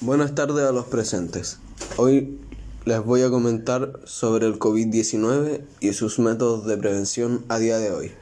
Buenas tardes a los presentes. Hoy les voy a comentar sobre el COVID-19 y sus métodos de prevención a día de hoy.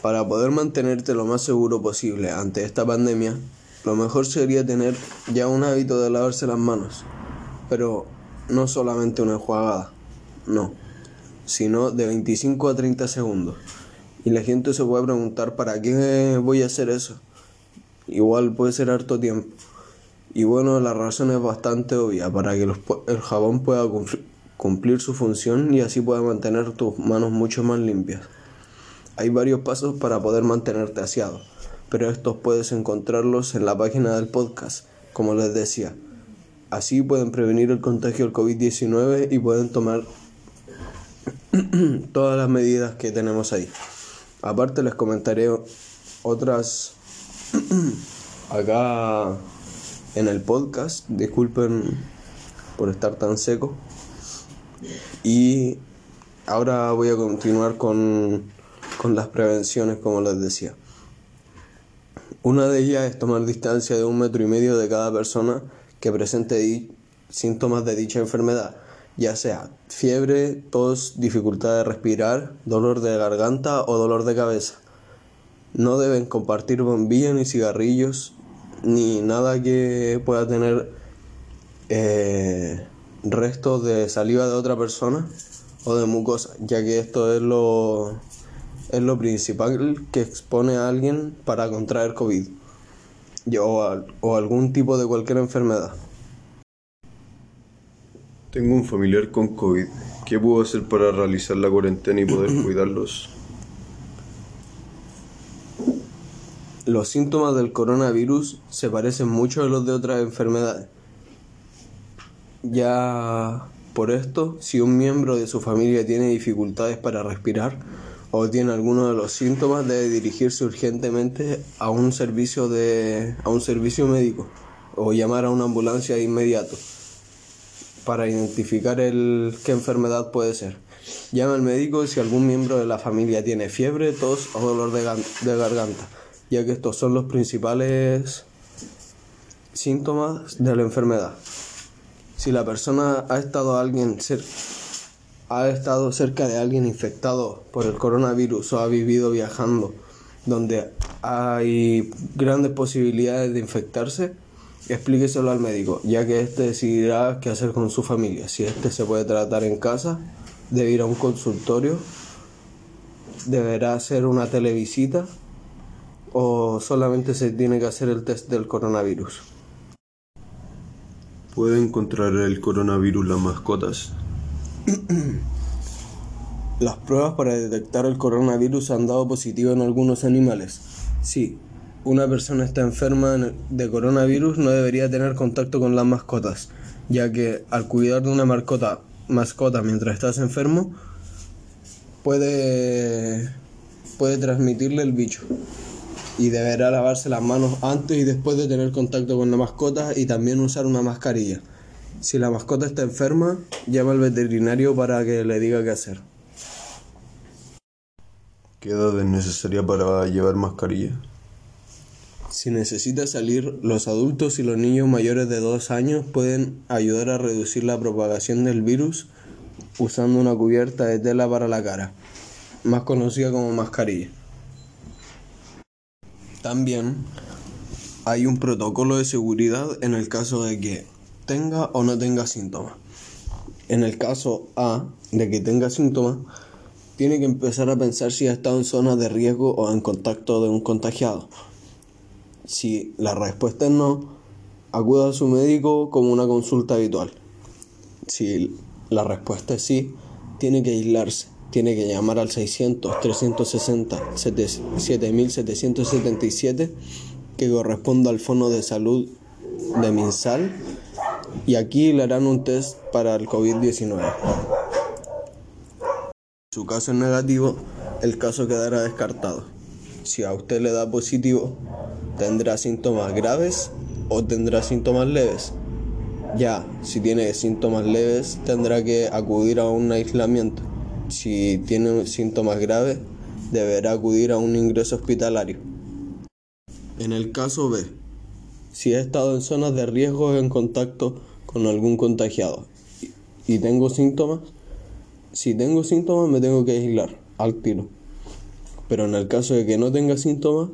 Para poder mantenerte lo más seguro posible ante esta pandemia, lo mejor sería tener ya un hábito de lavarse las manos, pero no solamente una enjuagada, no, sino de 25 a 30 segundos. Y la gente se puede preguntar, ¿para qué voy a hacer eso? Igual puede ser harto tiempo. Y bueno, la razón es bastante obvia, para que el jabón pueda cumplir su función y así pueda mantener tus manos mucho más limpias. Hay varios pasos para poder mantenerte aseado, pero estos puedes encontrarlos en la página del podcast, como les decía. Así pueden prevenir el contagio del COVID-19 y pueden tomar todas las medidas que tenemos ahí. Aparte les comentaré otras acá en el podcast. Disculpen por estar tan seco. Y ahora voy a continuar con, con las prevenciones, como les decía. Una de ellas es tomar distancia de un metro y medio de cada persona que presente síntomas de dicha enfermedad, ya sea fiebre, tos, dificultad de respirar, dolor de garganta o dolor de cabeza. No deben compartir bombillas ni cigarrillos ni nada que pueda tener eh, restos de saliva de otra persona o de mucosa, ya que esto es lo, es lo principal que expone a alguien para contraer COVID o, o algún tipo de cualquier enfermedad. Tengo un familiar con COVID. ¿Qué puedo hacer para realizar la cuarentena y poder cuidarlos? Los síntomas del coronavirus se parecen mucho a los de otras enfermedades. Ya por esto, si un miembro de su familia tiene dificultades para respirar o tiene alguno de los síntomas, debe dirigirse urgentemente a un servicio de a un servicio médico o llamar a una ambulancia de inmediato para identificar el qué enfermedad puede ser. Llama al médico si algún miembro de la familia tiene fiebre, tos o dolor de, de garganta ya que estos son los principales síntomas de la enfermedad. Si la persona ha estado, alguien ha estado cerca de alguien infectado por el coronavirus o ha vivido viajando donde hay grandes posibilidades de infectarse, explíqueselo al médico, ya que éste decidirá qué hacer con su familia. Si este se puede tratar en casa, debe ir a un consultorio, deberá hacer una televisita o solamente se tiene que hacer el test del coronavirus? ¿Puede encontrar el coronavirus las mascotas? Las pruebas para detectar el coronavirus han dado positivo en algunos animales. Si una persona está enferma de coronavirus no debería tener contacto con las mascotas, ya que al cuidar de una mascota, mascota mientras estás enfermo puede, puede transmitirle el bicho y deberá lavarse las manos antes y después de tener contacto con la mascota y también usar una mascarilla. Si la mascota está enferma, llama al veterinario para que le diga qué hacer. ¿Qué edad es necesaria para llevar mascarilla? Si necesita salir, los adultos y los niños mayores de 2 años pueden ayudar a reducir la propagación del virus usando una cubierta de tela para la cara, más conocida como mascarilla. También hay un protocolo de seguridad en el caso de que tenga o no tenga síntomas. En el caso A de que tenga síntomas, tiene que empezar a pensar si ha estado en zonas de riesgo o en contacto de un contagiado. Si la respuesta es no, acuda a su médico como una consulta habitual. Si la respuesta es sí, tiene que aislarse tiene que llamar al 600 360 7777 que corresponda al Fondo de Salud de Minsal y aquí le harán un test para el COVID-19. Si su caso es negativo, el caso quedará descartado. Si a usted le da positivo, tendrá síntomas graves o tendrá síntomas leves. Ya, si tiene síntomas leves, tendrá que acudir a un aislamiento si tiene síntomas graves, deberá acudir a un ingreso hospitalario. En el caso B, si he estado en zonas de riesgo en contacto con algún contagiado y tengo síntomas, si tengo síntomas me tengo que aislar al tiro. Pero en el caso de que no tenga síntomas,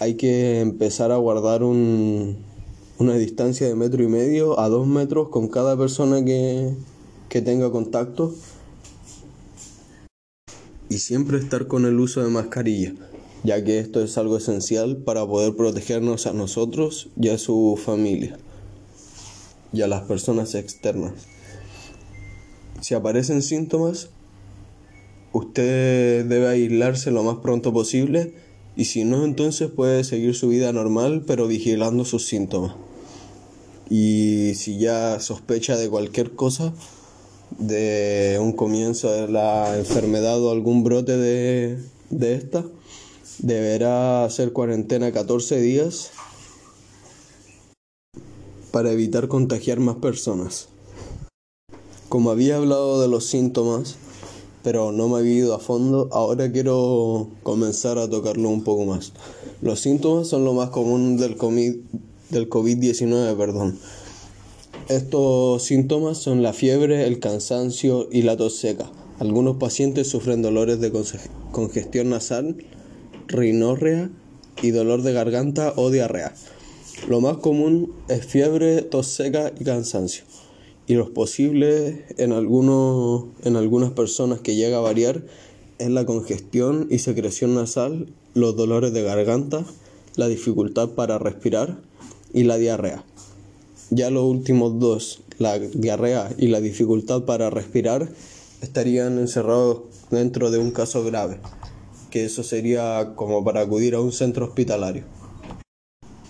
hay que empezar a guardar un, una distancia de metro y medio a dos metros con cada persona que, que tenga contacto y siempre estar con el uso de mascarilla, ya que esto es algo esencial para poder protegernos a nosotros y a su familia y a las personas externas. Si aparecen síntomas, usted debe aislarse lo más pronto posible y si no, entonces puede seguir su vida normal pero vigilando sus síntomas. Y si ya sospecha de cualquier cosa, de un comienzo de la enfermedad o algún brote de, de esta, deberá hacer cuarentena 14 días para evitar contagiar más personas. Como había hablado de los síntomas, pero no me había ido a fondo, ahora quiero comenzar a tocarlo un poco más. Los síntomas son lo más común del del COVID-19, perdón. Estos síntomas son la fiebre, el cansancio y la tos seca. Algunos pacientes sufren dolores de congestión nasal, rinorrea y dolor de garganta o diarrea. Lo más común es fiebre, tos seca y cansancio. Y los posibles en, algunos, en algunas personas que llega a variar es la congestión y secreción nasal, los dolores de garganta, la dificultad para respirar y la diarrea. Ya los últimos dos, la diarrea y la dificultad para respirar, estarían encerrados dentro de un caso grave, que eso sería como para acudir a un centro hospitalario.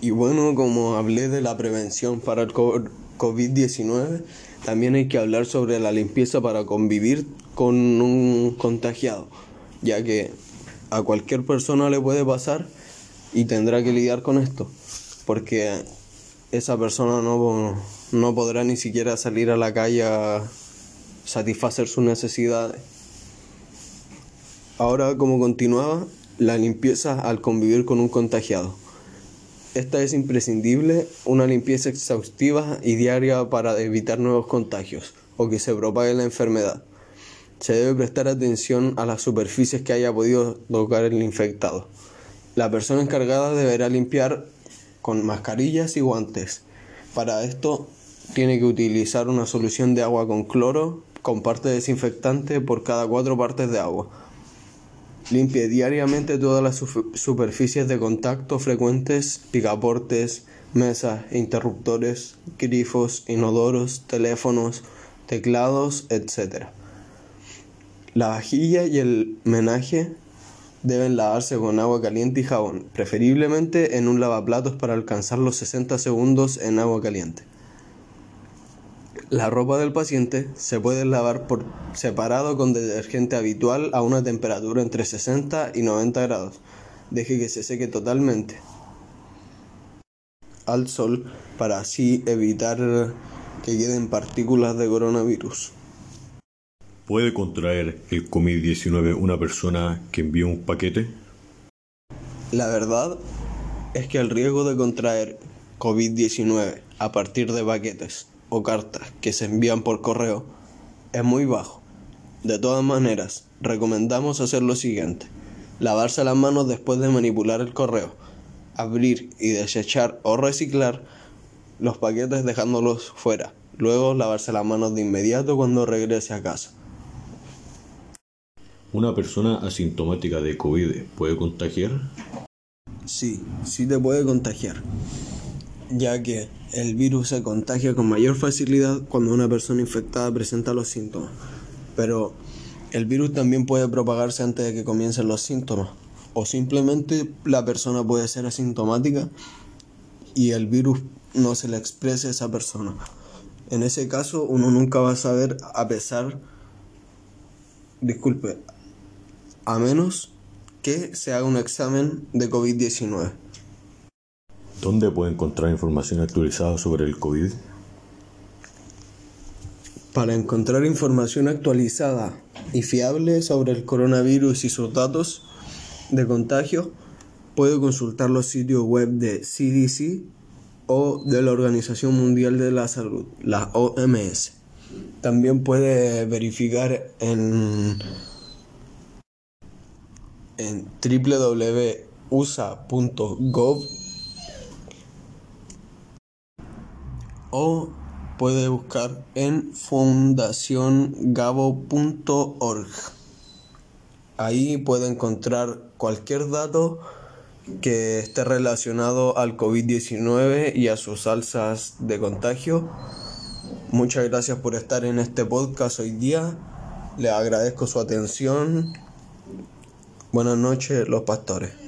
Y bueno, como hablé de la prevención para el COVID-19, también hay que hablar sobre la limpieza para convivir con un contagiado, ya que a cualquier persona le puede pasar y tendrá que lidiar con esto, porque esa persona no, no podrá ni siquiera salir a la calle a satisfacer sus necesidades. Ahora, como continuaba, la limpieza al convivir con un contagiado. Esta es imprescindible, una limpieza exhaustiva y diaria para evitar nuevos contagios o que se propague la enfermedad. Se debe prestar atención a las superficies que haya podido tocar el infectado. La persona encargada deberá limpiar con mascarillas y guantes. Para esto tiene que utilizar una solución de agua con cloro con parte desinfectante por cada cuatro partes de agua. Limpie diariamente todas las superficies de contacto frecuentes, picaportes, mesas, interruptores, grifos, inodoros, teléfonos, teclados, etc. La vajilla y el menaje deben lavarse con agua caliente y jabón, preferiblemente en un lavaplatos para alcanzar los 60 segundos en agua caliente. La ropa del paciente se puede lavar por separado con detergente habitual a una temperatura entre 60 y 90 grados. Deje que se seque totalmente al sol para así evitar que queden partículas de coronavirus. ¿Puede contraer el COVID-19 una persona que envíe un paquete? La verdad es que el riesgo de contraer COVID-19 a partir de paquetes o cartas que se envían por correo es muy bajo. De todas maneras, recomendamos hacer lo siguiente. Lavarse las manos después de manipular el correo, abrir y desechar o reciclar los paquetes dejándolos fuera. Luego lavarse las manos de inmediato cuando regrese a casa. ¿Una persona asintomática de COVID puede contagiar? Sí, sí te puede contagiar, ya que el virus se contagia con mayor facilidad cuando una persona infectada presenta los síntomas. Pero el virus también puede propagarse antes de que comiencen los síntomas. O simplemente la persona puede ser asintomática y el virus no se le exprese a esa persona. En ese caso uno nunca va a saber a pesar, disculpe, a menos que se haga un examen de COVID-19. ¿Dónde puede encontrar información actualizada sobre el COVID? Para encontrar información actualizada y fiable sobre el coronavirus y sus datos de contagio, puede consultar los sitios web de CDC o de la Organización Mundial de la Salud, la OMS. También puede verificar en, en www.usa.gov o puede buscar en fundaciongabo.org. Ahí puede encontrar cualquier dato que esté relacionado al COVID-19 y a sus alzas de contagio. Muchas gracias por estar en este podcast hoy día. Les agradezco su atención. Buenas noches, los pastores.